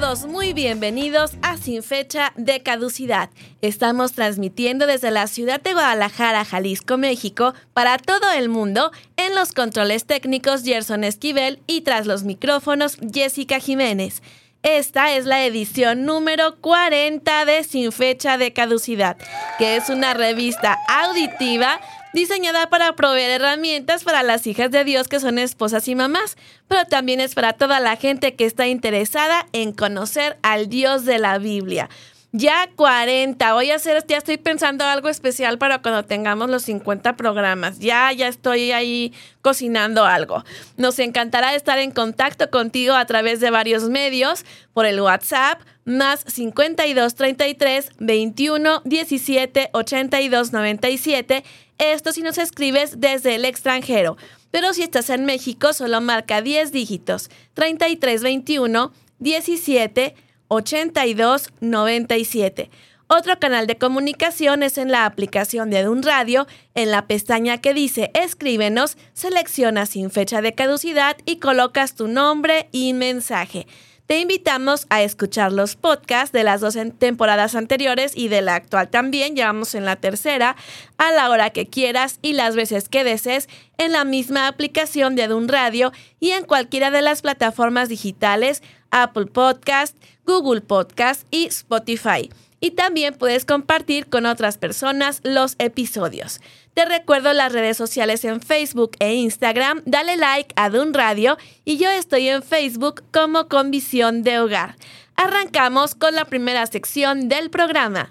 Todos muy bienvenidos a Sin Fecha de Caducidad. Estamos transmitiendo desde la ciudad de Guadalajara, Jalisco, México, para todo el mundo, en los controles técnicos Gerson Esquivel y tras los micrófonos Jessica Jiménez. Esta es la edición número 40 de Sin Fecha de Caducidad, que es una revista auditiva diseñada para proveer herramientas para las hijas de Dios que son esposas y mamás, pero también es para toda la gente que está interesada en conocer al Dios de la Biblia. Ya 40, voy a hacer, ya estoy pensando algo especial para cuando tengamos los 50 programas. Ya, ya estoy ahí cocinando algo. Nos encantará estar en contacto contigo a través de varios medios, por el WhatsApp, más 52 33 21 17 82 97 esto si nos escribes desde el extranjero. Pero si estás en México, solo marca 10 dígitos. 3321 17 82 97. Otro canal de comunicación es en la aplicación de un radio, en la pestaña que dice Escríbenos, seleccionas sin fecha de caducidad y colocas tu nombre y mensaje. Te invitamos a escuchar los podcasts de las dos temporadas anteriores y de la actual también, llevamos en la tercera, a la hora que quieras y las veces que desees en la misma aplicación de Adun Radio y en cualquiera de las plataformas digitales Apple Podcast, Google Podcast y Spotify. Y también puedes compartir con otras personas los episodios. Te recuerdo las redes sociales en Facebook e Instagram. Dale like a Dun Radio y yo estoy en Facebook como Con Visión de Hogar. Arrancamos con la primera sección del programa.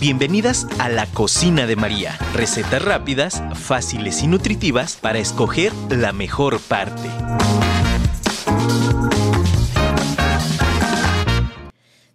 Bienvenidas a la cocina de María. Recetas rápidas, fáciles y nutritivas para escoger la mejor parte.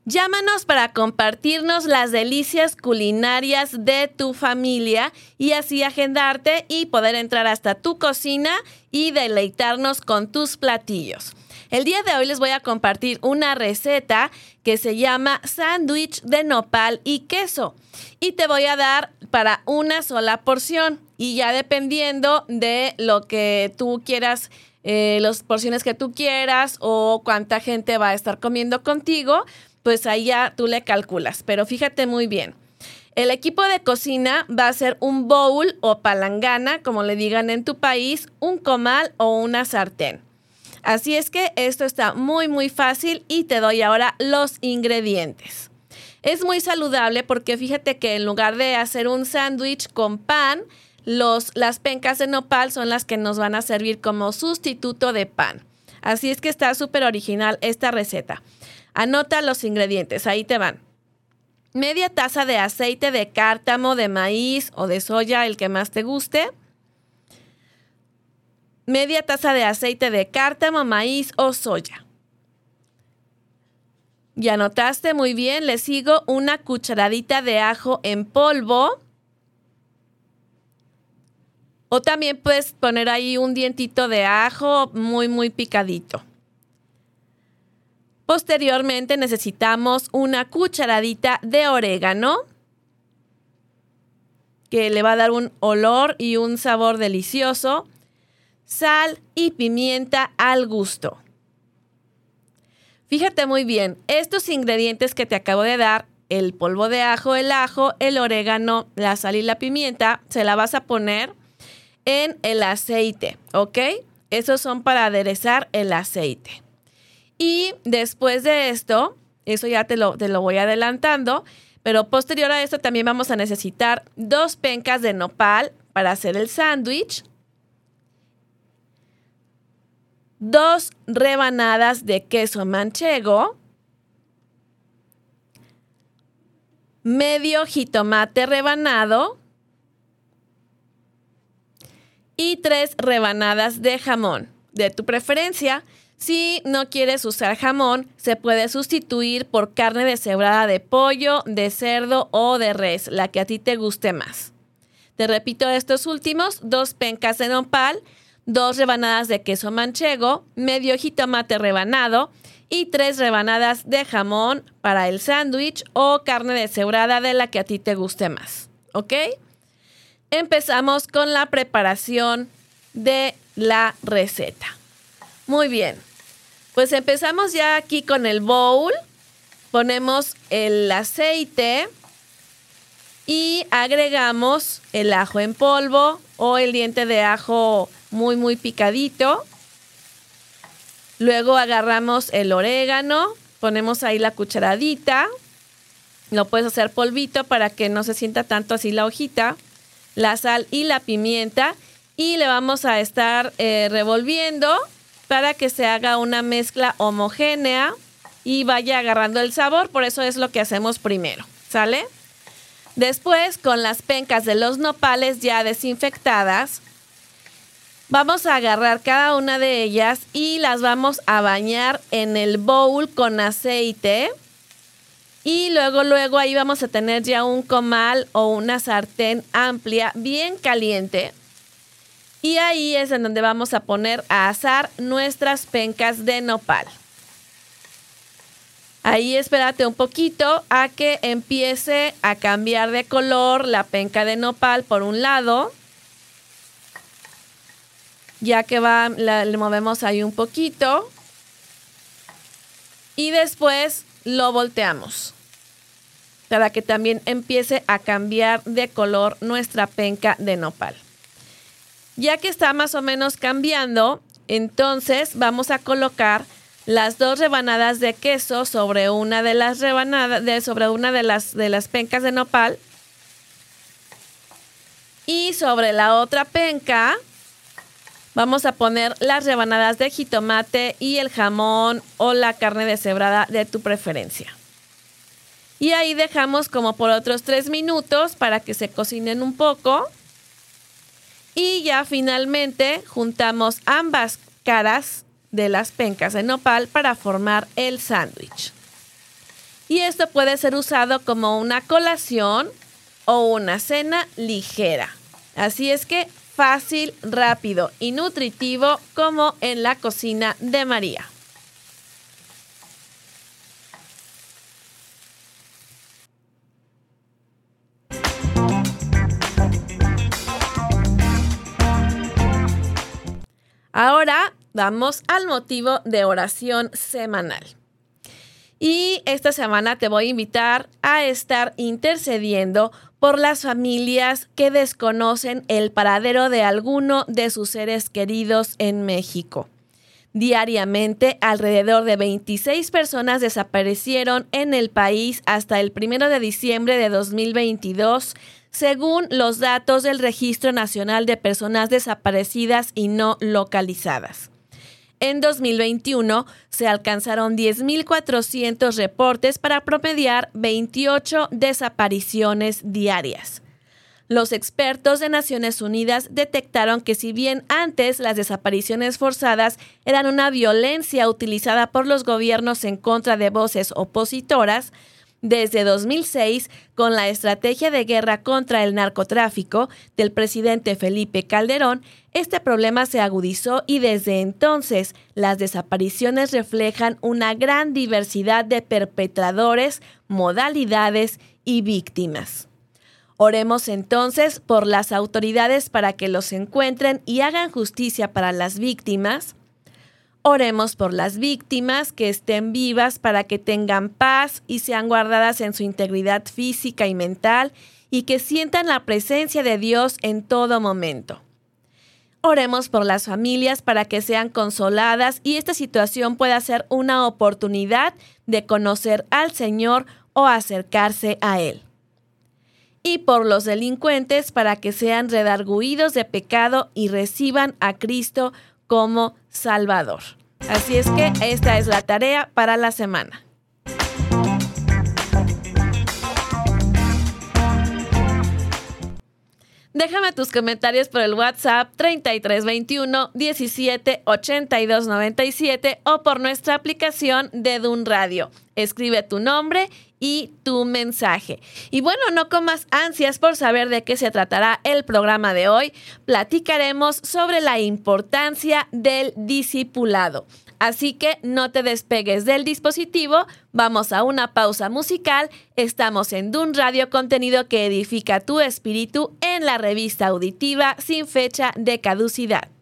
Llámanos para compartirnos las delicias culinarias de tu familia y así agendarte y poder entrar hasta tu cocina y deleitarnos con tus platillos. El día de hoy les voy a compartir una receta que se llama sándwich de nopal y queso y te voy a dar para una sola porción y ya dependiendo de lo que tú quieras eh, las porciones que tú quieras o cuánta gente va a estar comiendo contigo, pues ahí ya tú le calculas. Pero fíjate muy bien. El equipo de cocina va a ser un bowl o palangana, como le digan en tu país, un comal o una sartén. Así es que esto está muy muy fácil y te doy ahora los ingredientes. Es muy saludable porque fíjate que en lugar de hacer un sándwich con pan, los, las pencas de nopal son las que nos van a servir como sustituto de pan. Así es que está súper original esta receta. Anota los ingredientes, ahí te van. Media taza de aceite de cártamo, de maíz o de soya, el que más te guste. Media taza de aceite de cártamo, maíz o soya. Ya anotaste muy bien, le sigo una cucharadita de ajo en polvo. O también puedes poner ahí un dientito de ajo muy, muy picadito. Posteriormente necesitamos una cucharadita de orégano que le va a dar un olor y un sabor delicioso, sal y pimienta al gusto. Fíjate muy bien, estos ingredientes que te acabo de dar, el polvo de ajo, el ajo, el orégano, la sal y la pimienta, se la vas a poner en el aceite, ¿ok? Esos son para aderezar el aceite. Y después de esto, eso ya te lo, te lo voy adelantando, pero posterior a esto también vamos a necesitar dos pencas de nopal para hacer el sándwich. dos rebanadas de queso manchego, medio jitomate rebanado y tres rebanadas de jamón de tu preferencia. Si no quieres usar jamón, se puede sustituir por carne deshebrada de pollo, de cerdo o de res, la que a ti te guste más. Te repito estos últimos, dos pencas de nopal, dos rebanadas de queso manchego, medio jitomate rebanado, y tres rebanadas de jamón para el sándwich o carne deshebrada de la que a ti te guste más. ¿Ok? Empezamos con la preparación de la receta. Muy bien. Pues empezamos ya aquí con el bowl. Ponemos el aceite y agregamos el ajo en polvo o el diente de ajo muy muy picadito. Luego agarramos el orégano, ponemos ahí la cucharadita. Lo puedes hacer polvito para que no se sienta tanto así la hojita. La sal y la pimienta. Y le vamos a estar eh, revolviendo para que se haga una mezcla homogénea y vaya agarrando el sabor. Por eso es lo que hacemos primero. ¿Sale? Después, con las pencas de los nopales ya desinfectadas, Vamos a agarrar cada una de ellas y las vamos a bañar en el bowl con aceite. Y luego, luego ahí vamos a tener ya un comal o una sartén amplia, bien caliente. Y ahí es en donde vamos a poner a asar nuestras pencas de nopal. Ahí espérate un poquito a que empiece a cambiar de color la penca de nopal por un lado ya que va, le movemos ahí un poquito y después lo volteamos para que también empiece a cambiar de color nuestra penca de nopal. Ya que está más o menos cambiando, entonces vamos a colocar las dos rebanadas de queso sobre una de las rebanadas, de, sobre una de las, de las pencas de nopal. Y sobre la otra penca Vamos a poner las rebanadas de jitomate y el jamón o la carne deshebrada de tu preferencia. Y ahí dejamos como por otros tres minutos para que se cocinen un poco. Y ya finalmente juntamos ambas caras de las pencas de nopal para formar el sándwich. Y esto puede ser usado como una colación o una cena ligera. Así es que fácil, rápido y nutritivo como en la cocina de María. Ahora vamos al motivo de oración semanal. Y esta semana te voy a invitar a estar intercediendo por las familias que desconocen el paradero de alguno de sus seres queridos en México. Diariamente, alrededor de 26 personas desaparecieron en el país hasta el 1 de diciembre de 2022, según los datos del Registro Nacional de Personas Desaparecidas y No Localizadas. En 2021 se alcanzaron 10.400 reportes para promediar 28 desapariciones diarias. Los expertos de Naciones Unidas detectaron que si bien antes las desapariciones forzadas eran una violencia utilizada por los gobiernos en contra de voces opositoras, desde 2006, con la estrategia de guerra contra el narcotráfico del presidente Felipe Calderón, este problema se agudizó y desde entonces las desapariciones reflejan una gran diversidad de perpetradores, modalidades y víctimas. Oremos entonces por las autoridades para que los encuentren y hagan justicia para las víctimas, Oremos por las víctimas que estén vivas para que tengan paz y sean guardadas en su integridad física y mental y que sientan la presencia de Dios en todo momento. Oremos por las familias para que sean consoladas y esta situación pueda ser una oportunidad de conocer al Señor o acercarse a Él. Y por los delincuentes para que sean redarguidos de pecado y reciban a Cristo como Salvador. Así es que esta es la tarea para la semana. Déjame tus comentarios por el WhatsApp 3321 17 82 97 o por nuestra aplicación de Dun Radio. Escribe tu nombre y tu mensaje. Y bueno, no comas ansias por saber de qué se tratará el programa de hoy. Platicaremos sobre la importancia del discipulado. Así que no te despegues del dispositivo, vamos a una pausa musical. Estamos en Dun Radio, contenido que edifica tu espíritu en la revista auditiva sin fecha de caducidad.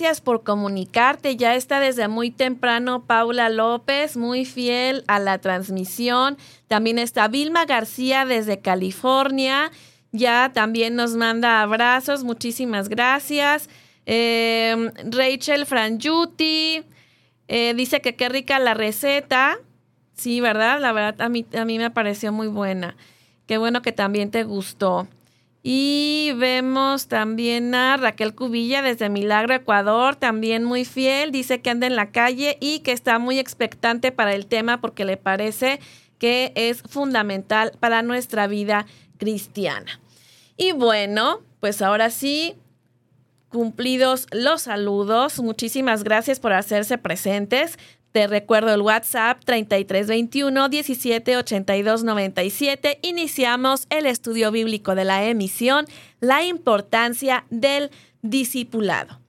Gracias por comunicarte. Ya está desde muy temprano Paula López, muy fiel a la transmisión. También está Vilma García desde California. Ya también nos manda abrazos. Muchísimas gracias. Eh, Rachel Franjuti eh, dice que qué rica la receta. Sí, ¿verdad? La verdad a mí, a mí me pareció muy buena. Qué bueno que también te gustó. Y vemos también a Raquel Cubilla desde Milagro, Ecuador, también muy fiel, dice que anda en la calle y que está muy expectante para el tema porque le parece que es fundamental para nuestra vida cristiana. Y bueno, pues ahora sí, cumplidos los saludos, muchísimas gracias por hacerse presentes. Te recuerdo el WhatsApp 3321 178297. Iniciamos el estudio bíblico de la emisión, la importancia del discipulado.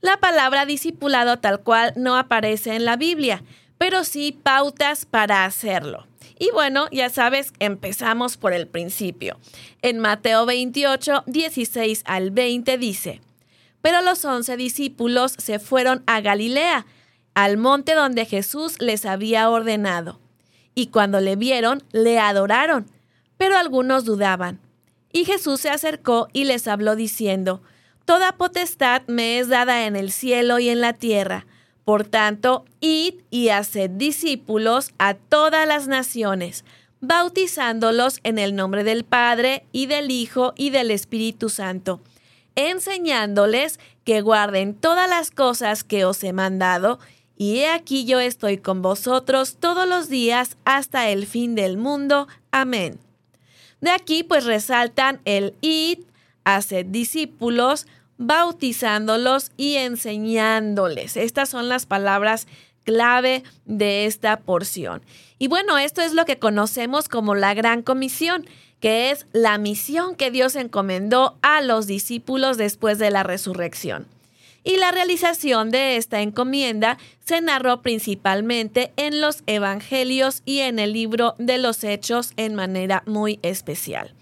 La palabra discipulado tal cual no aparece en la Biblia, pero sí pautas para hacerlo. Y bueno, ya sabes, empezamos por el principio. En Mateo 28, 16 al 20 dice, pero los once discípulos se fueron a Galilea al monte donde Jesús les había ordenado. Y cuando le vieron, le adoraron, pero algunos dudaban. Y Jesús se acercó y les habló diciendo, Toda potestad me es dada en el cielo y en la tierra. Por tanto, id y haced discípulos a todas las naciones, bautizándolos en el nombre del Padre y del Hijo y del Espíritu Santo, enseñándoles que guarden todas las cosas que os he mandado, y he aquí yo estoy con vosotros todos los días hasta el fin del mundo. Amén. De aquí pues resaltan el id, hacer discípulos, bautizándolos y enseñándoles. Estas son las palabras clave de esta porción. Y bueno, esto es lo que conocemos como la gran comisión, que es la misión que Dios encomendó a los discípulos después de la resurrección y la realización de esta encomienda se narró principalmente en los Evangelios y en el libro de los Hechos en manera muy especial.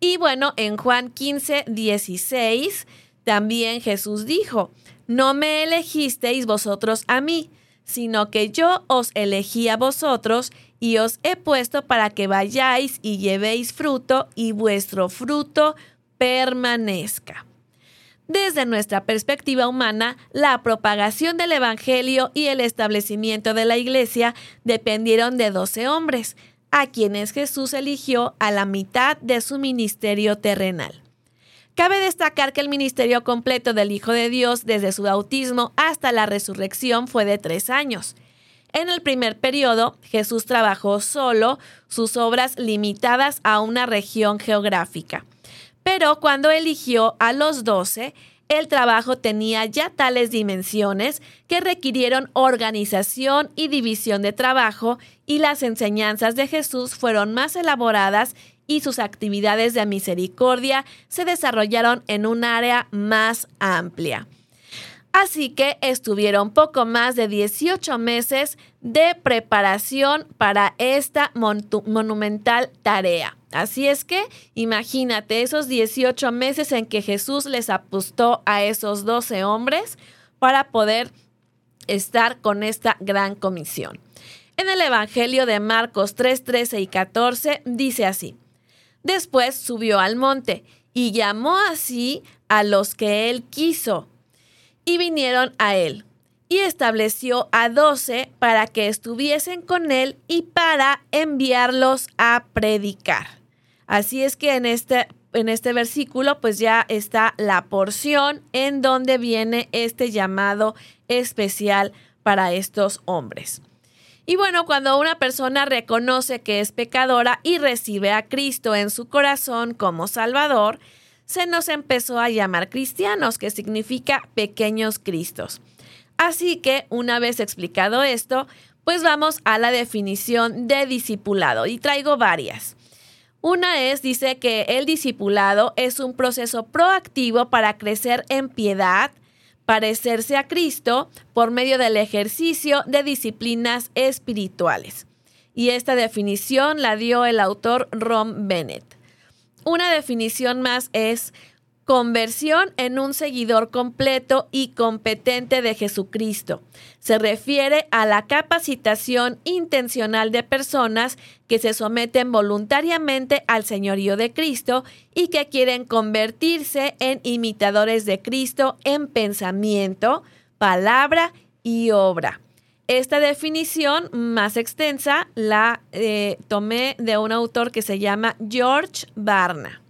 Y bueno, en Juan 15, 16, también Jesús dijo, no me elegisteis vosotros a mí, sino que yo os elegí a vosotros y os he puesto para que vayáis y llevéis fruto y vuestro fruto permanezca. Desde nuestra perspectiva humana, la propagación del Evangelio y el establecimiento de la Iglesia dependieron de doce hombres, a quienes Jesús eligió a la mitad de su ministerio terrenal. Cabe destacar que el ministerio completo del Hijo de Dios desde su bautismo hasta la resurrección fue de tres años. En el primer periodo, Jesús trabajó solo, sus obras limitadas a una región geográfica. Pero cuando eligió a los doce, el trabajo tenía ya tales dimensiones que requirieron organización y división de trabajo y las enseñanzas de Jesús fueron más elaboradas y sus actividades de misericordia se desarrollaron en un área más amplia. Así que estuvieron poco más de 18 meses de preparación para esta monumental tarea. Así es que imagínate esos 18 meses en que Jesús les apostó a esos 12 hombres para poder estar con esta gran comisión. En el Evangelio de Marcos 3, 13 y 14 dice así, Después subió al monte y llamó así a los que él quiso y vinieron a él. Y estableció a doce para que estuviesen con él y para enviarlos a predicar. Así es que en este, en este versículo pues ya está la porción en donde viene este llamado especial para estos hombres. Y bueno, cuando una persona reconoce que es pecadora y recibe a Cristo en su corazón como Salvador, se nos empezó a llamar cristianos, que significa pequeños cristos. Así que, una vez explicado esto, pues vamos a la definición de discipulado y traigo varias. Una es, dice que el discipulado es un proceso proactivo para crecer en piedad, parecerse a Cristo por medio del ejercicio de disciplinas espirituales. Y esta definición la dio el autor Ron Bennett. Una definición más es conversión en un seguidor completo y competente de Jesucristo. Se refiere a la capacitación intencional de personas que se someten voluntariamente al señorío de Cristo y que quieren convertirse en imitadores de Cristo en pensamiento, palabra y obra. Esta definición más extensa la eh, tomé de un autor que se llama George Barna.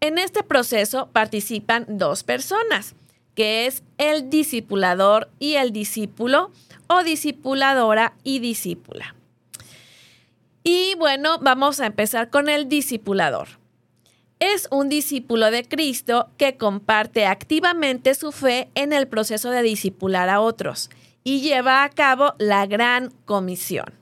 En este proceso participan dos personas, que es el discipulador y el discípulo, o discipuladora y discípula. Y bueno, vamos a empezar con el discipulador. Es un discípulo de Cristo que comparte activamente su fe en el proceso de discipular a otros y lleva a cabo la gran comisión.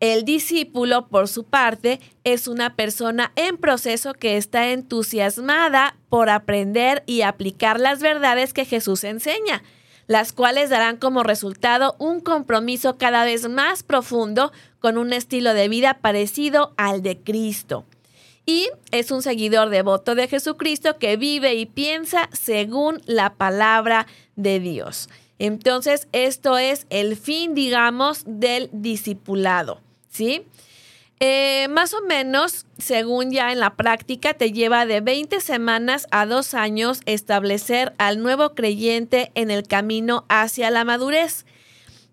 El discípulo, por su parte, es una persona en proceso que está entusiasmada por aprender y aplicar las verdades que Jesús enseña, las cuales darán como resultado un compromiso cada vez más profundo con un estilo de vida parecido al de Cristo. Y es un seguidor devoto de Jesucristo que vive y piensa según la palabra de Dios. Entonces, esto es el fin, digamos, del discipulado. ¿Sí? Eh, más o menos, según ya en la práctica, te lleva de 20 semanas a dos años establecer al nuevo creyente en el camino hacia la madurez.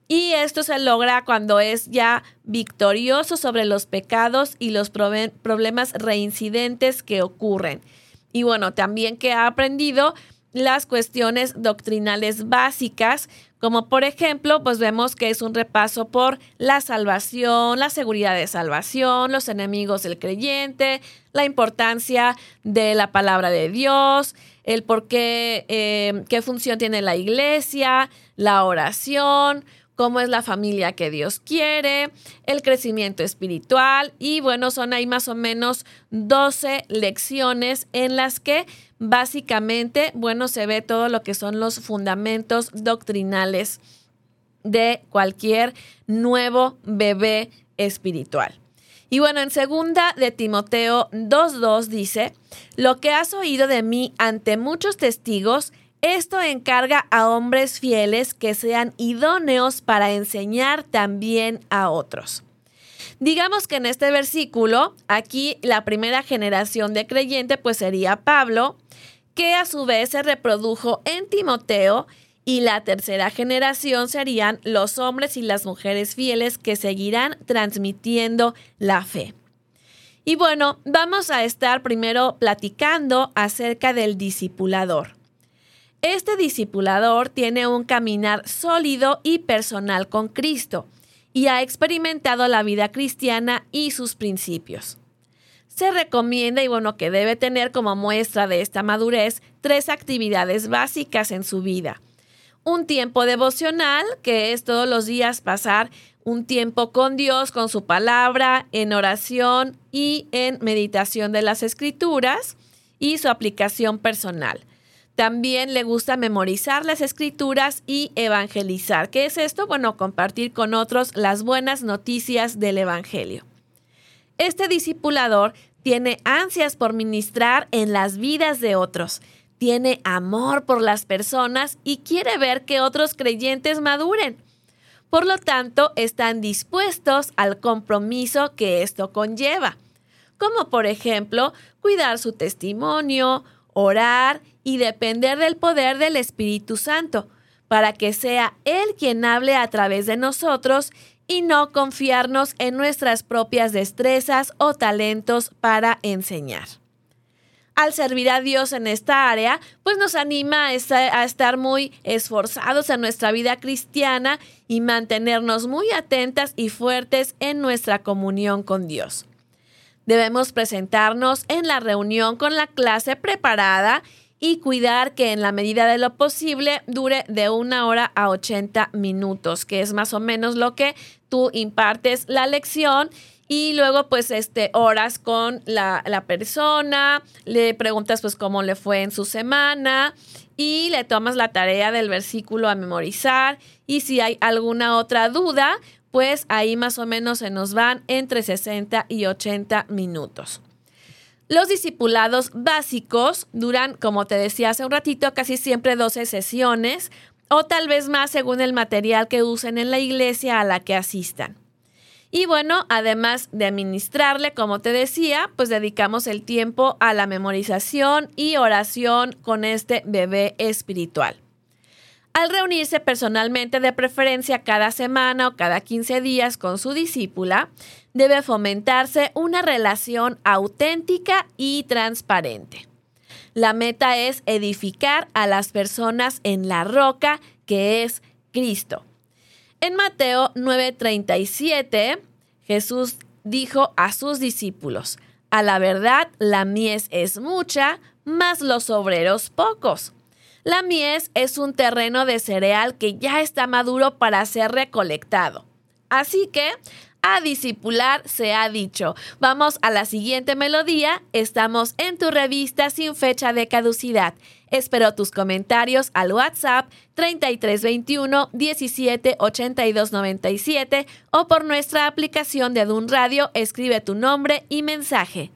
Y esto se logra cuando es ya victorioso sobre los pecados y los problemas reincidentes que ocurren. Y bueno, también que ha aprendido las cuestiones doctrinales básicas, como por ejemplo, pues vemos que es un repaso por la salvación, la seguridad de salvación, los enemigos del creyente, la importancia de la palabra de Dios, el por qué, eh, qué función tiene la iglesia, la oración, cómo es la familia que Dios quiere, el crecimiento espiritual y bueno, son ahí más o menos 12 lecciones en las que básicamente, bueno, se ve todo lo que son los fundamentos doctrinales de cualquier nuevo bebé espiritual. Y bueno, en segunda de Timoteo 2.2 dice, lo que has oído de mí ante muchos testigos, esto encarga a hombres fieles que sean idóneos para enseñar también a otros. Digamos que en este versículo, aquí la primera generación de creyente pues sería Pablo, que a su vez se reprodujo en Timoteo, y la tercera generación serían los hombres y las mujeres fieles que seguirán transmitiendo la fe. Y bueno, vamos a estar primero platicando acerca del discipulador. Este discipulador tiene un caminar sólido y personal con Cristo y ha experimentado la vida cristiana y sus principios. Se recomienda y bueno que debe tener como muestra de esta madurez tres actividades básicas en su vida. Un tiempo devocional, que es todos los días pasar un tiempo con Dios, con su palabra, en oración y en meditación de las escrituras y su aplicación personal. También le gusta memorizar las escrituras y evangelizar. ¿Qué es esto? Bueno, compartir con otros las buenas noticias del Evangelio. Este discipulador tiene ansias por ministrar en las vidas de otros, tiene amor por las personas y quiere ver que otros creyentes maduren. Por lo tanto, están dispuestos al compromiso que esto conlleva, como por ejemplo cuidar su testimonio, orar y depender del poder del Espíritu Santo, para que sea Él quien hable a través de nosotros y no confiarnos en nuestras propias destrezas o talentos para enseñar. Al servir a Dios en esta área, pues nos anima a estar muy esforzados en nuestra vida cristiana y mantenernos muy atentas y fuertes en nuestra comunión con Dios. Debemos presentarnos en la reunión con la clase preparada y cuidar que en la medida de lo posible dure de una hora a 80 minutos, que es más o menos lo que tú impartes la lección. Y luego pues este horas con la, la, persona, le preguntas pues cómo le fue en su semana y le tomas la tarea del versículo a memorizar. Y si hay alguna otra duda pues ahí más o menos se nos van entre 60 y 80 minutos. Los discipulados básicos duran, como te decía hace un ratito, casi siempre 12 sesiones o tal vez más según el material que usen en la iglesia a la que asistan. Y bueno, además de administrarle, como te decía, pues dedicamos el tiempo a la memorización y oración con este bebé espiritual. Al reunirse personalmente de preferencia cada semana o cada 15 días con su discípula, debe fomentarse una relación auténtica y transparente. La meta es edificar a las personas en la roca que es Cristo. En Mateo 9:37, Jesús dijo a sus discípulos, a la verdad la mies es mucha, mas los obreros pocos. La mies es un terreno de cereal que ya está maduro para ser recolectado. Así que a discipular se ha dicho. Vamos a la siguiente melodía. Estamos en tu revista sin fecha de caducidad. Espero tus comentarios al WhatsApp 3321 17 97 o por nuestra aplicación de Adun Radio. Escribe tu nombre y mensaje.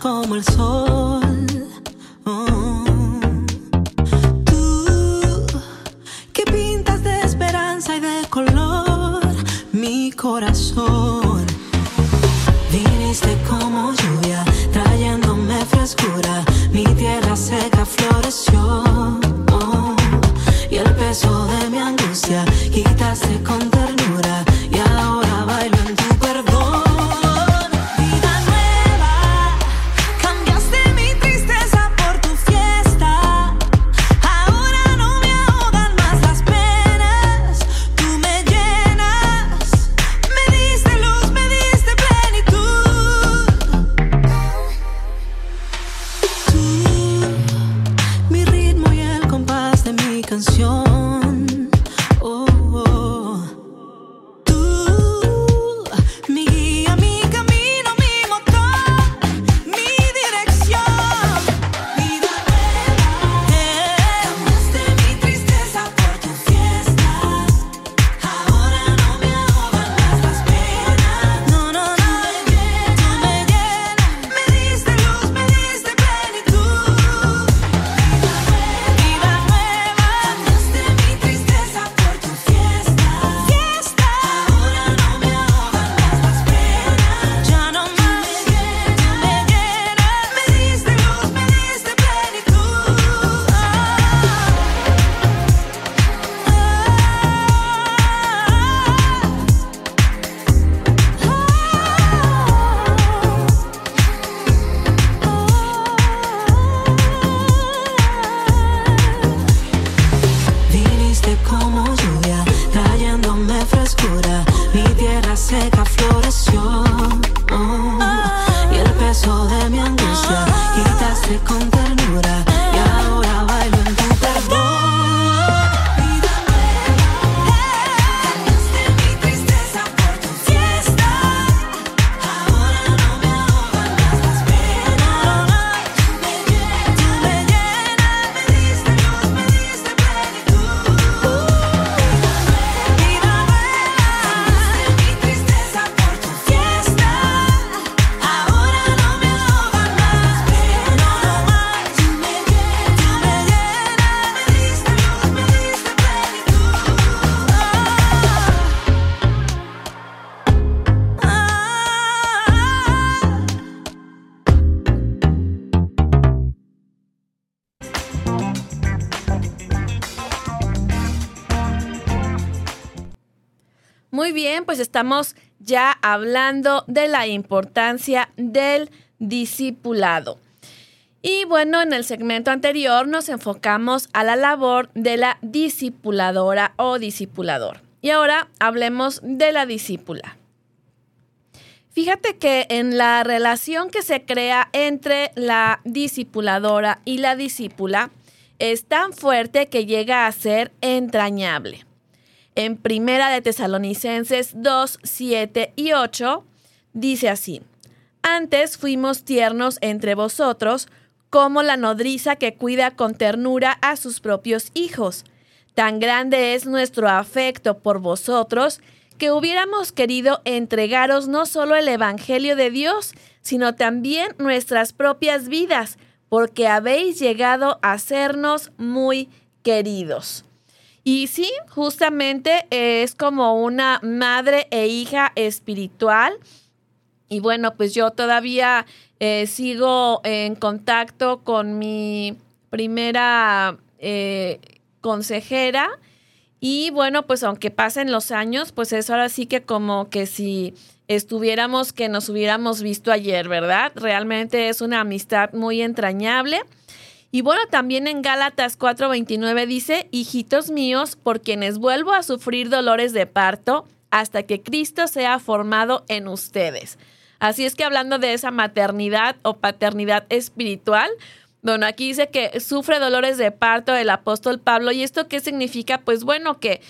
Como el sol. Oh. Tú que pintas de esperanza y de color mi corazón. Viniste como lluvia, trayéndome frescura. Mi tierra seca floreció. Oh. Y el peso de mi angustia quitaste estamos ya hablando de la importancia del discipulado. Y bueno, en el segmento anterior nos enfocamos a la labor de la discipuladora o discipulador. Y ahora hablemos de la discípula. Fíjate que en la relación que se crea entre la discipuladora y la discípula es tan fuerte que llega a ser entrañable en Primera de Tesalonicenses 2, 7 y 8, dice así, Antes fuimos tiernos entre vosotros, como la nodriza que cuida con ternura a sus propios hijos. Tan grande es nuestro afecto por vosotros, que hubiéramos querido entregaros no solo el Evangelio de Dios, sino también nuestras propias vidas, porque habéis llegado a sernos muy queridos. Y sí, justamente es como una madre e hija espiritual. Y bueno, pues yo todavía eh, sigo en contacto con mi primera eh, consejera. Y bueno, pues aunque pasen los años, pues es ahora sí que como que si estuviéramos que nos hubiéramos visto ayer, ¿verdad? Realmente es una amistad muy entrañable. Y bueno, también en Gálatas 4:29 dice, hijitos míos, por quienes vuelvo a sufrir dolores de parto hasta que Cristo sea formado en ustedes. Así es que hablando de esa maternidad o paternidad espiritual, bueno, aquí dice que sufre dolores de parto el apóstol Pablo. ¿Y esto qué significa? Pues bueno, que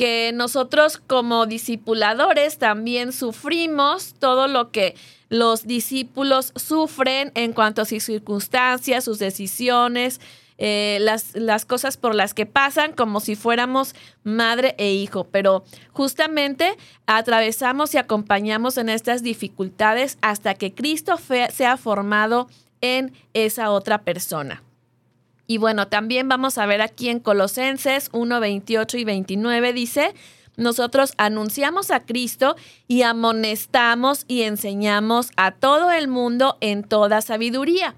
que nosotros como discipuladores también sufrimos todo lo que los discípulos sufren en cuanto a sus circunstancias, sus decisiones, eh, las, las, cosas por las que pasan como si fuéramos madre e hijo, pero justamente atravesamos y acompañamos en estas dificultades hasta que Cristo sea formado en esa otra persona. Y bueno, también vamos a ver aquí en Colosenses 1, 28 y 29 dice, nosotros anunciamos a Cristo y amonestamos y enseñamos a todo el mundo en toda sabiduría,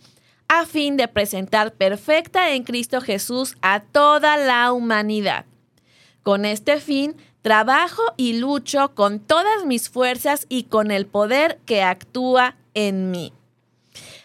a fin de presentar perfecta en Cristo Jesús a toda la humanidad. Con este fin, trabajo y lucho con todas mis fuerzas y con el poder que actúa en mí.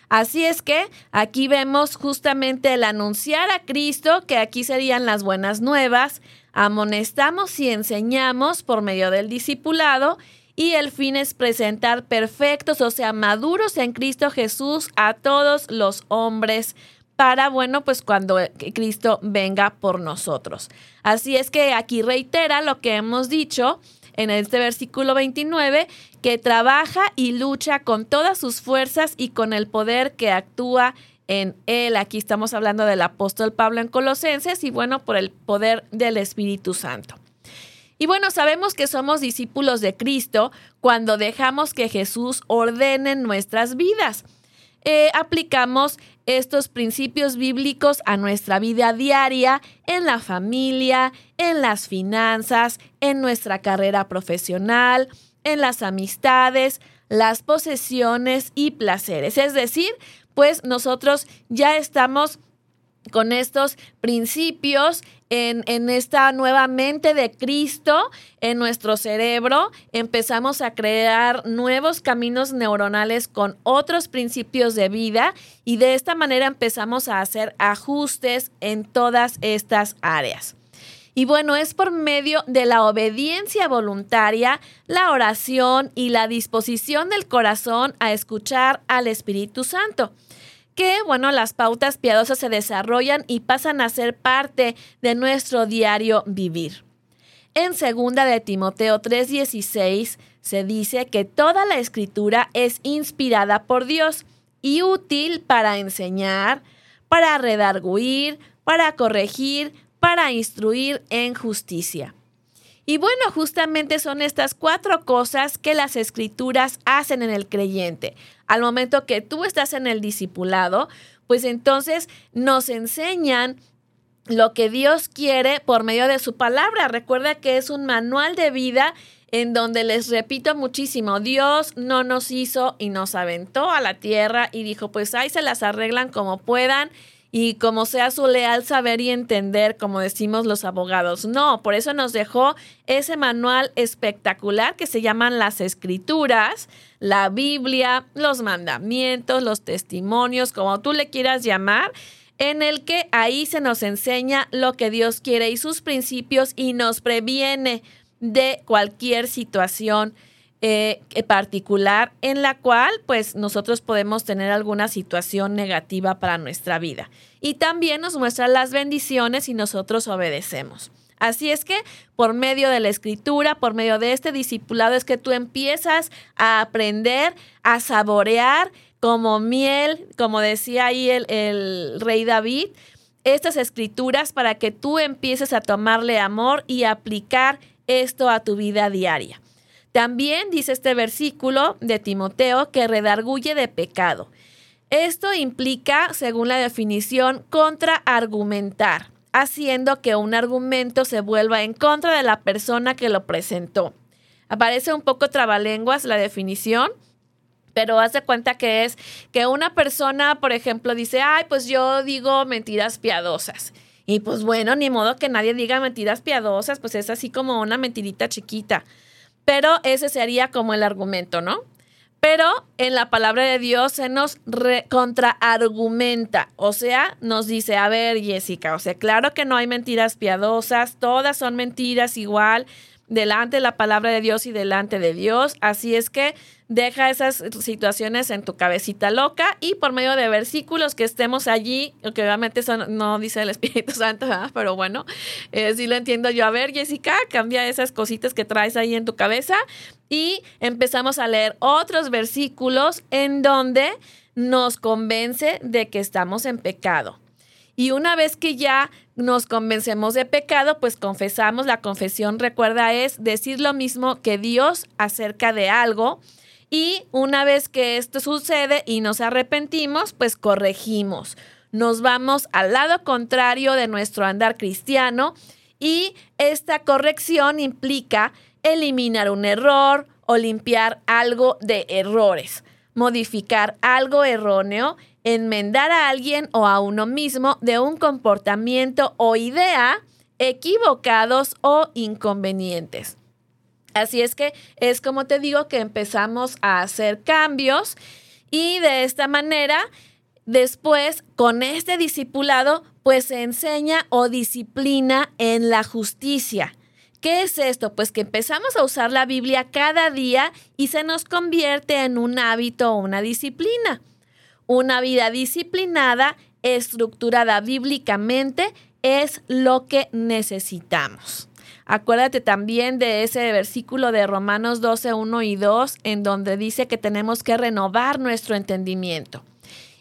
Así es que aquí vemos justamente el anunciar a Cristo, que aquí serían las buenas nuevas, amonestamos y enseñamos por medio del discipulado y el fin es presentar perfectos, o sea, maduros en Cristo Jesús a todos los hombres para, bueno, pues cuando Cristo venga por nosotros. Así es que aquí reitera lo que hemos dicho en este versículo 29, que trabaja y lucha con todas sus fuerzas y con el poder que actúa en él. Aquí estamos hablando del apóstol Pablo en Colosenses y bueno, por el poder del Espíritu Santo. Y bueno, sabemos que somos discípulos de Cristo cuando dejamos que Jesús ordene nuestras vidas. Eh, aplicamos estos principios bíblicos a nuestra vida diaria, en la familia, en las finanzas, en nuestra carrera profesional, en las amistades, las posesiones y placeres. Es decir, pues nosotros ya estamos con estos principios en, esta nueva mente de Cristo en nuestro cerebro, empezamos a crear nuevos caminos neuronales con otros principios de vida y de esta manera empezamos a hacer ajustes en todas estas áreas. Y bueno, es por medio de la obediencia voluntaria, la oración y la disposición del corazón a escuchar al Espíritu Santo que, bueno, las pautas piadosas se desarrollan y pasan a ser parte de nuestro diario vivir. En segunda de Timoteo 3:16 se dice que toda la escritura es inspirada por Dios y útil para enseñar, para redarguir, para corregir, para instruir en justicia. Y bueno, justamente son estas cuatro cosas que las escrituras hacen en el creyente. Al momento que tú estás en el discipulado, pues entonces nos enseñan lo que Dios quiere por medio de su palabra. Recuerda que es un manual de vida en donde les repito muchísimo, Dios no nos hizo y nos aventó a la tierra y dijo, pues ahí se las arreglan como puedan y como sea su leal saber y entender, como decimos los abogados. No, por eso nos dejó ese manual espectacular que se llaman las escrituras, la Biblia, los mandamientos, los testimonios, como tú le quieras llamar en el que ahí se nos enseña lo que Dios quiere y sus principios y nos previene de cualquier situación eh, particular en la cual pues nosotros podemos tener alguna situación negativa para nuestra vida. Y también nos muestra las bendiciones y nosotros obedecemos. Así es que por medio de la escritura, por medio de este discipulado es que tú empiezas a aprender, a saborear como miel, como decía ahí el, el rey David, estas escrituras para que tú empieces a tomarle amor y aplicar esto a tu vida diaria. También dice este versículo de Timoteo que redarguye de pecado. Esto implica, según la definición, contraargumentar, haciendo que un argumento se vuelva en contra de la persona que lo presentó. Aparece un poco trabalenguas la definición, pero haz de cuenta que es que una persona, por ejemplo, dice, ay, pues yo digo mentiras piadosas. Y pues bueno, ni modo que nadie diga mentiras piadosas, pues es así como una mentirita chiquita. Pero ese sería como el argumento, ¿no? Pero en la palabra de Dios se nos contraargumenta, o sea, nos dice, a ver, Jessica, o sea, claro que no hay mentiras piadosas, todas son mentiras igual, delante de la palabra de Dios y delante de Dios. Así es que deja esas situaciones en tu cabecita loca y por medio de versículos que estemos allí, que obviamente eso no dice el Espíritu Santo, pero bueno, eh, sí lo entiendo yo. A ver, Jessica, cambia esas cositas que traes ahí en tu cabeza y empezamos a leer otros versículos en donde nos convence de que estamos en pecado. Y una vez que ya nos convencemos de pecado, pues confesamos. La confesión, recuerda, es decir lo mismo que Dios acerca de algo. Y una vez que esto sucede y nos arrepentimos, pues corregimos. Nos vamos al lado contrario de nuestro andar cristiano y esta corrección implica eliminar un error o limpiar algo de errores, modificar algo erróneo enmendar a alguien o a uno mismo de un comportamiento o idea equivocados o inconvenientes. Así es que es como te digo que empezamos a hacer cambios y de esta manera después con este discipulado pues se enseña o disciplina en la justicia. ¿Qué es esto? Pues que empezamos a usar la Biblia cada día y se nos convierte en un hábito o una disciplina. Una vida disciplinada, estructurada bíblicamente, es lo que necesitamos. Acuérdate también de ese versículo de Romanos 12, 1 y 2, en donde dice que tenemos que renovar nuestro entendimiento.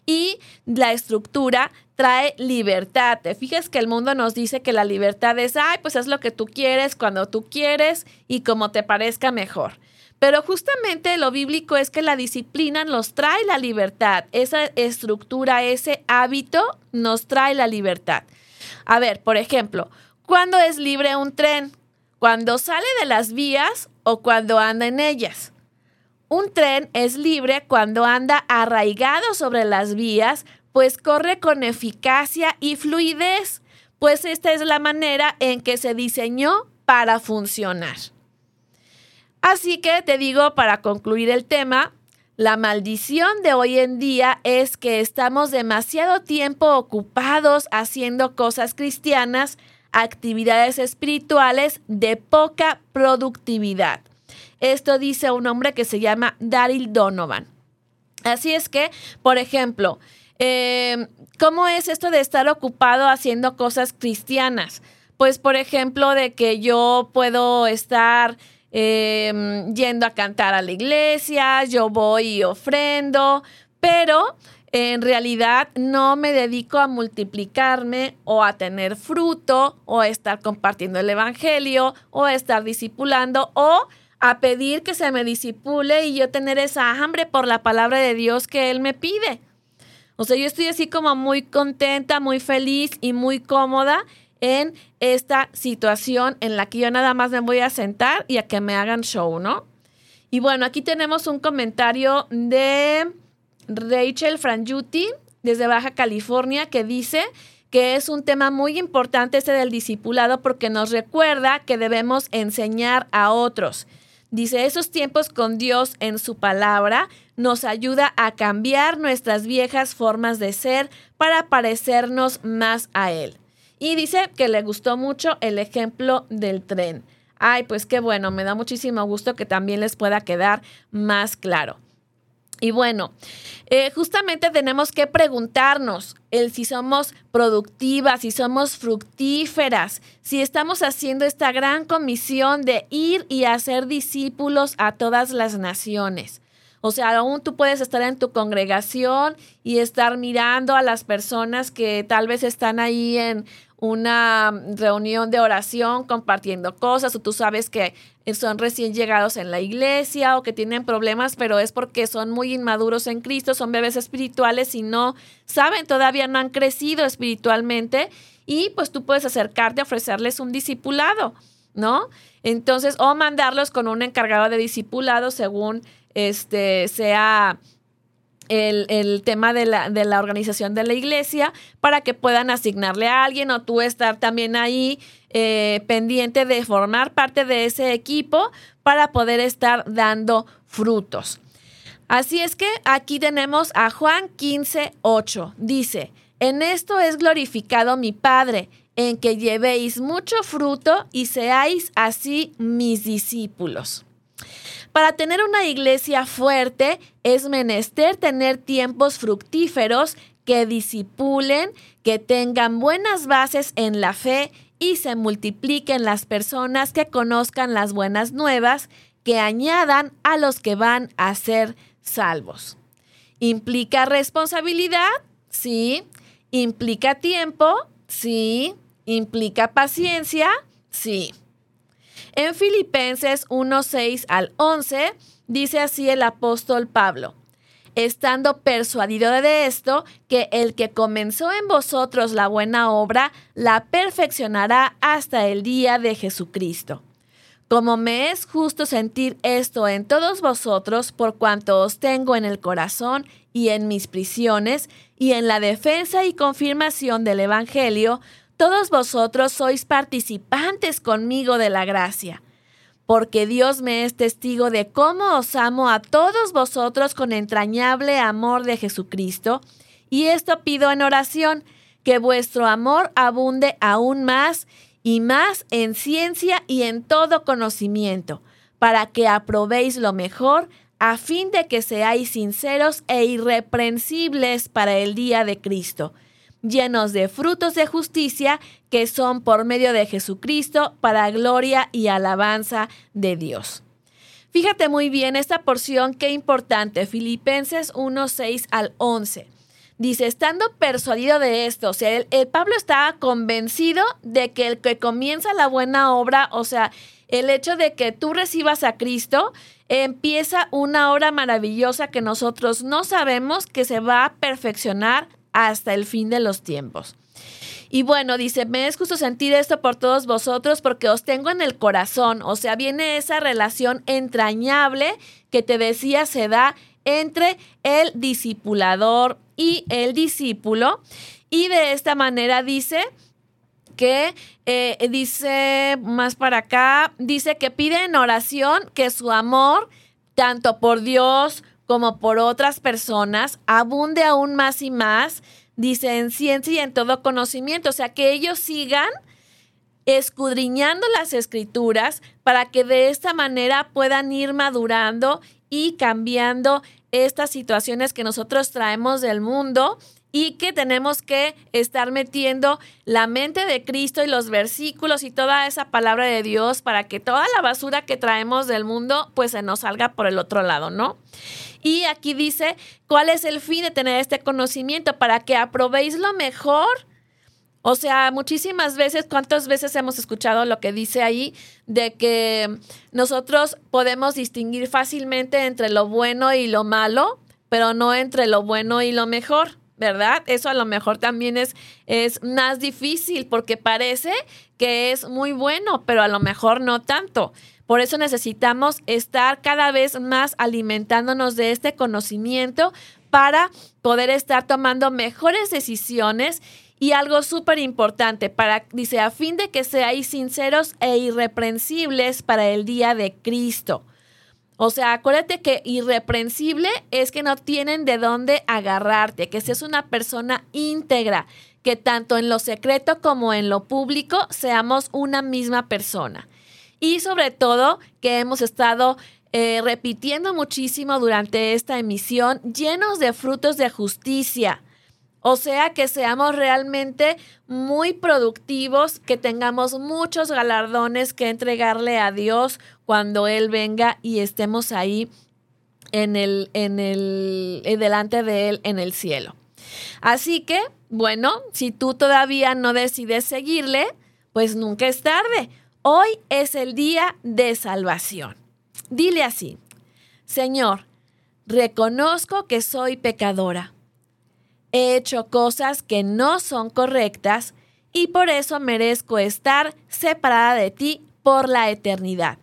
Y la estructura trae libertad. Te fijas que el mundo nos dice que la libertad es, ay, pues es lo que tú quieres, cuando tú quieres y como te parezca mejor. Pero justamente lo bíblico es que la disciplina nos trae la libertad. Esa estructura, ese hábito nos trae la libertad. A ver, por ejemplo, ¿cuándo es libre un tren? ¿Cuando sale de las vías o cuando anda en ellas? Un tren es libre cuando anda arraigado sobre las vías, pues corre con eficacia y fluidez, pues esta es la manera en que se diseñó para funcionar. Así que te digo, para concluir el tema, la maldición de hoy en día es que estamos demasiado tiempo ocupados haciendo cosas cristianas, actividades espirituales de poca productividad. Esto dice un hombre que se llama Daryl Donovan. Así es que, por ejemplo, em, ¿cómo es esto de estar ocupado haciendo cosas cristianas? Pues, por ejemplo, de que yo puedo estar Em, yendo a cantar a la iglesia, yo voy y ofrendo, pero en realidad no me dedico a multiplicarme o a tener fruto o a estar compartiendo el evangelio o a estar discipulando o a pedir que se me disipule y yo tener esa hambre por la palabra de Dios que Él me pide. O sea, yo estoy así como muy contenta, muy feliz y muy cómoda en esta situación en la que yo nada más me voy a sentar y a que me hagan show, ¿no? Y bueno, aquí tenemos un comentario de Rachel Frangiuti desde Baja California que dice que es un tema muy importante este del discipulado porque nos recuerda que debemos enseñar a otros. Dice, esos tiempos con Dios en su palabra nos ayuda a cambiar nuestras viejas formas de ser para parecernos más a Él. Y dice que le gustó mucho el ejemplo del tren. Ay, pues qué bueno, me da muchísimo gusto que también les pueda quedar más claro. Y bueno, eh, justamente tenemos que preguntarnos el si somos productivas, si somos fructíferas, si estamos haciendo esta gran comisión de ir y hacer discípulos a todas las naciones. O sea, aún tú puedes estar en tu congregación y estar mirando a las personas que tal vez están ahí en una reunión de oración compartiendo cosas o tú sabes que son recién llegados en la iglesia o que tienen problemas, pero es porque son muy inmaduros en Cristo, son bebés espirituales y no saben, todavía no han crecido espiritualmente y pues tú puedes acercarte a ofrecerles un discipulado, ¿no? Entonces, o mandarlos con un encargado de discipulado según este sea el, tema de la, de la, organización de la iglesia para que puedan asignarle a alguien o tú estar también ahí eh, pendiente de formar parte de ese equipo para poder estar dando frutos. Así es que aquí tenemos a Juan 15, 8. Dice, en esto es glorificado mi Padre, en que llevéis mucho fruto y seáis así mis discípulos. Para tener una iglesia fuerte es menester tener tiempos fructíferos que disipulen, que tengan buenas bases en la fe y se multipliquen las personas que conozcan las buenas nuevas, que añadan a los que van a ser salvos. ¿Implica responsabilidad? Sí. ¿Implica tiempo? Sí. ¿Implica paciencia? Sí. En Filipenses 1:6 al 11 dice así el apóstol Pablo, estando persuadido de esto, que el que comenzó en vosotros la buena obra, la perfeccionará hasta el día de Jesucristo. Como me es justo sentir esto en todos vosotros, por cuanto os tengo en el corazón y en mis prisiones, y en la defensa y confirmación del Evangelio, todos vosotros sois participantes conmigo de la gracia, porque Dios me es testigo de cómo os amo a todos vosotros con entrañable amor de Jesucristo, y esto pido en oración, que vuestro amor abunde aún más y más en ciencia y en todo conocimiento, para que aprobéis lo mejor, a fin de que seáis sinceros e irreprensibles para el día de Cristo llenos de frutos de justicia que son por medio de Jesucristo para gloria y alabanza de Dios. Fíjate muy bien esta porción, qué importante, Filipenses 1, 6 al 11. Dice, estando persuadido de esto, o sea, el, Pablo estaba convencido de que el que comienza la buena obra, o sea, el hecho de que tú recibas a Cristo, empieza una obra maravillosa que nosotros no sabemos que se va a perfeccionar hasta el fin de los tiempos. Y bueno, dice, me es justo sentir esto por todos vosotros porque os tengo en el corazón. O sea, viene esa relación entrañable que te decía se da entre el discipulador y el discípulo. Y de esta manera dice que, eh, dice más para acá, dice que pide en oración que su amor, tanto por Dios como por otras personas, abunde aún más y más, dice, en ciencia y en todo conocimiento. O sea, que ellos sigan escudriñando las escrituras para que de esta manera puedan ir madurando y cambiando estas situaciones que nosotros traemos del mundo y que tenemos que estar metiendo la mente de Cristo y los versículos y toda esa palabra de Dios para que toda la basura que traemos del mundo pues se nos salga por el otro lado, ¿no? Y aquí dice, ¿cuál es el fin de tener este conocimiento? Para que aprobéis lo mejor. O sea, muchísimas veces, ¿cuántas veces hemos escuchado lo que dice ahí de que nosotros podemos distinguir fácilmente entre lo bueno y lo malo, pero no entre lo bueno y lo mejor? ¿Verdad? Eso a lo mejor también es, es más difícil porque parece que es muy bueno, pero a lo mejor no tanto. Por eso necesitamos estar cada vez más alimentándonos de este conocimiento para poder estar tomando mejores decisiones y algo súper importante, para, dice, a fin de que seáis sinceros e irreprensibles para el día de Cristo. O sea, acuérdate que irreprensible es que no tienen de dónde agarrarte, que seas una persona íntegra, que tanto en lo secreto como en lo público seamos una misma persona. Y sobre todo que hemos estado eh, repitiendo muchísimo durante esta emisión, llenos de frutos de justicia. O sea, que seamos realmente muy productivos, que tengamos muchos galardones que entregarle a Dios cuando Él venga y estemos ahí en el, en el, eh, delante de Él en el cielo. Así que, bueno, si tú todavía no decides seguirle, pues nunca es tarde. Hoy es el día de salvación. Dile así, Señor, reconozco que soy pecadora He hecho cosas que no son correctas y por eso merezco estar separada de ti por la eternidad.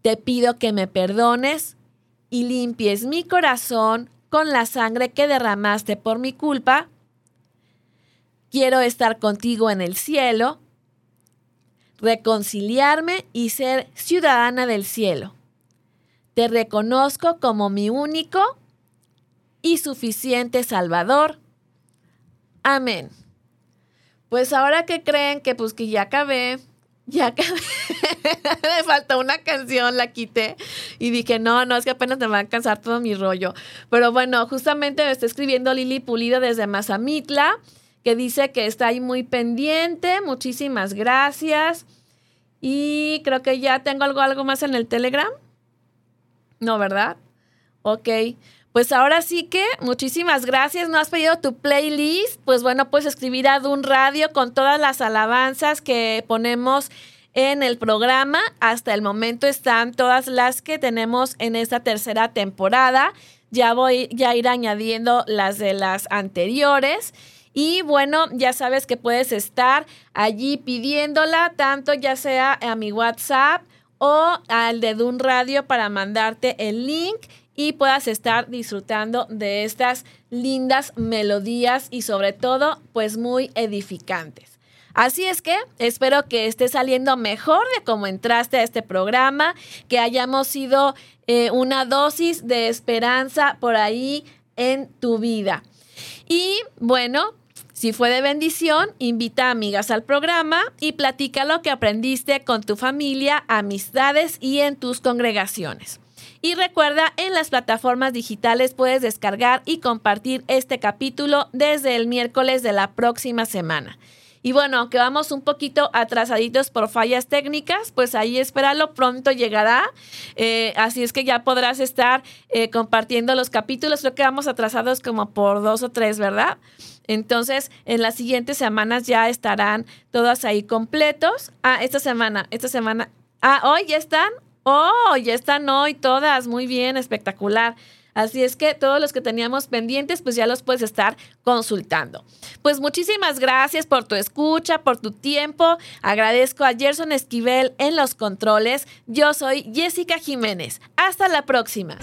Te pido que me perdones y limpies mi corazón con la sangre que derramaste por mi culpa. Quiero estar contigo en el cielo, reconciliarme y ser ciudadana del cielo. Te reconozco como mi único y suficiente Salvador. Amén. Pues ahora que creen que pues que ya acabé, ya acabé. me faltó una canción, la quité y dije, no, no, es que apenas me va a cansar todo mi rollo. Pero bueno, justamente me está escribiendo Lili Pulido desde Mazamitla, que dice que está ahí muy pendiente. Muchísimas gracias. Y creo que ya tengo algo, algo más en el Telegram. No, ¿verdad? Ok. Pues ahora sí que muchísimas gracias. ¿No has pedido tu playlist? Pues bueno, puedes escribir a Dun Radio con todas las alabanzas que ponemos en el programa. Hasta el momento están todas las que tenemos en esta tercera temporada. Ya voy ya ir añadiendo las de las anteriores. Y bueno, ya sabes que puedes estar allí pidiéndola, tanto ya sea a mi WhatsApp o al de Dun Radio para mandarte el link y puedas estar disfrutando de estas lindas melodías y sobre todo pues muy edificantes. Así es que espero que esté saliendo mejor de cómo entraste a este programa, que hayamos sido eh, una dosis de esperanza por ahí en tu vida. Y bueno, si fue de bendición, invita a amigas al programa y platica lo que aprendiste con tu familia, amistades y en tus congregaciones. Y recuerda, en las plataformas digitales puedes descargar y compartir este capítulo desde el miércoles de la próxima semana. Y bueno, aunque vamos un poquito atrasaditos por fallas técnicas, pues ahí espéralo, pronto llegará. Eh, así es que ya podrás estar eh, compartiendo los capítulos. Creo que vamos atrasados como por dos o tres, ¿verdad? Entonces, en las siguientes semanas ya estarán todas ahí completos. Ah, esta semana, esta semana. Ah, hoy ya están. Oh, ya están hoy todas. Muy bien, espectacular. Así es que todos los que teníamos pendientes, pues ya los puedes estar consultando. Pues muchísimas gracias por tu escucha, por tu tiempo. Agradezco a Gerson Esquivel en los controles. Yo soy Jessica Jiménez. Hasta la próxima.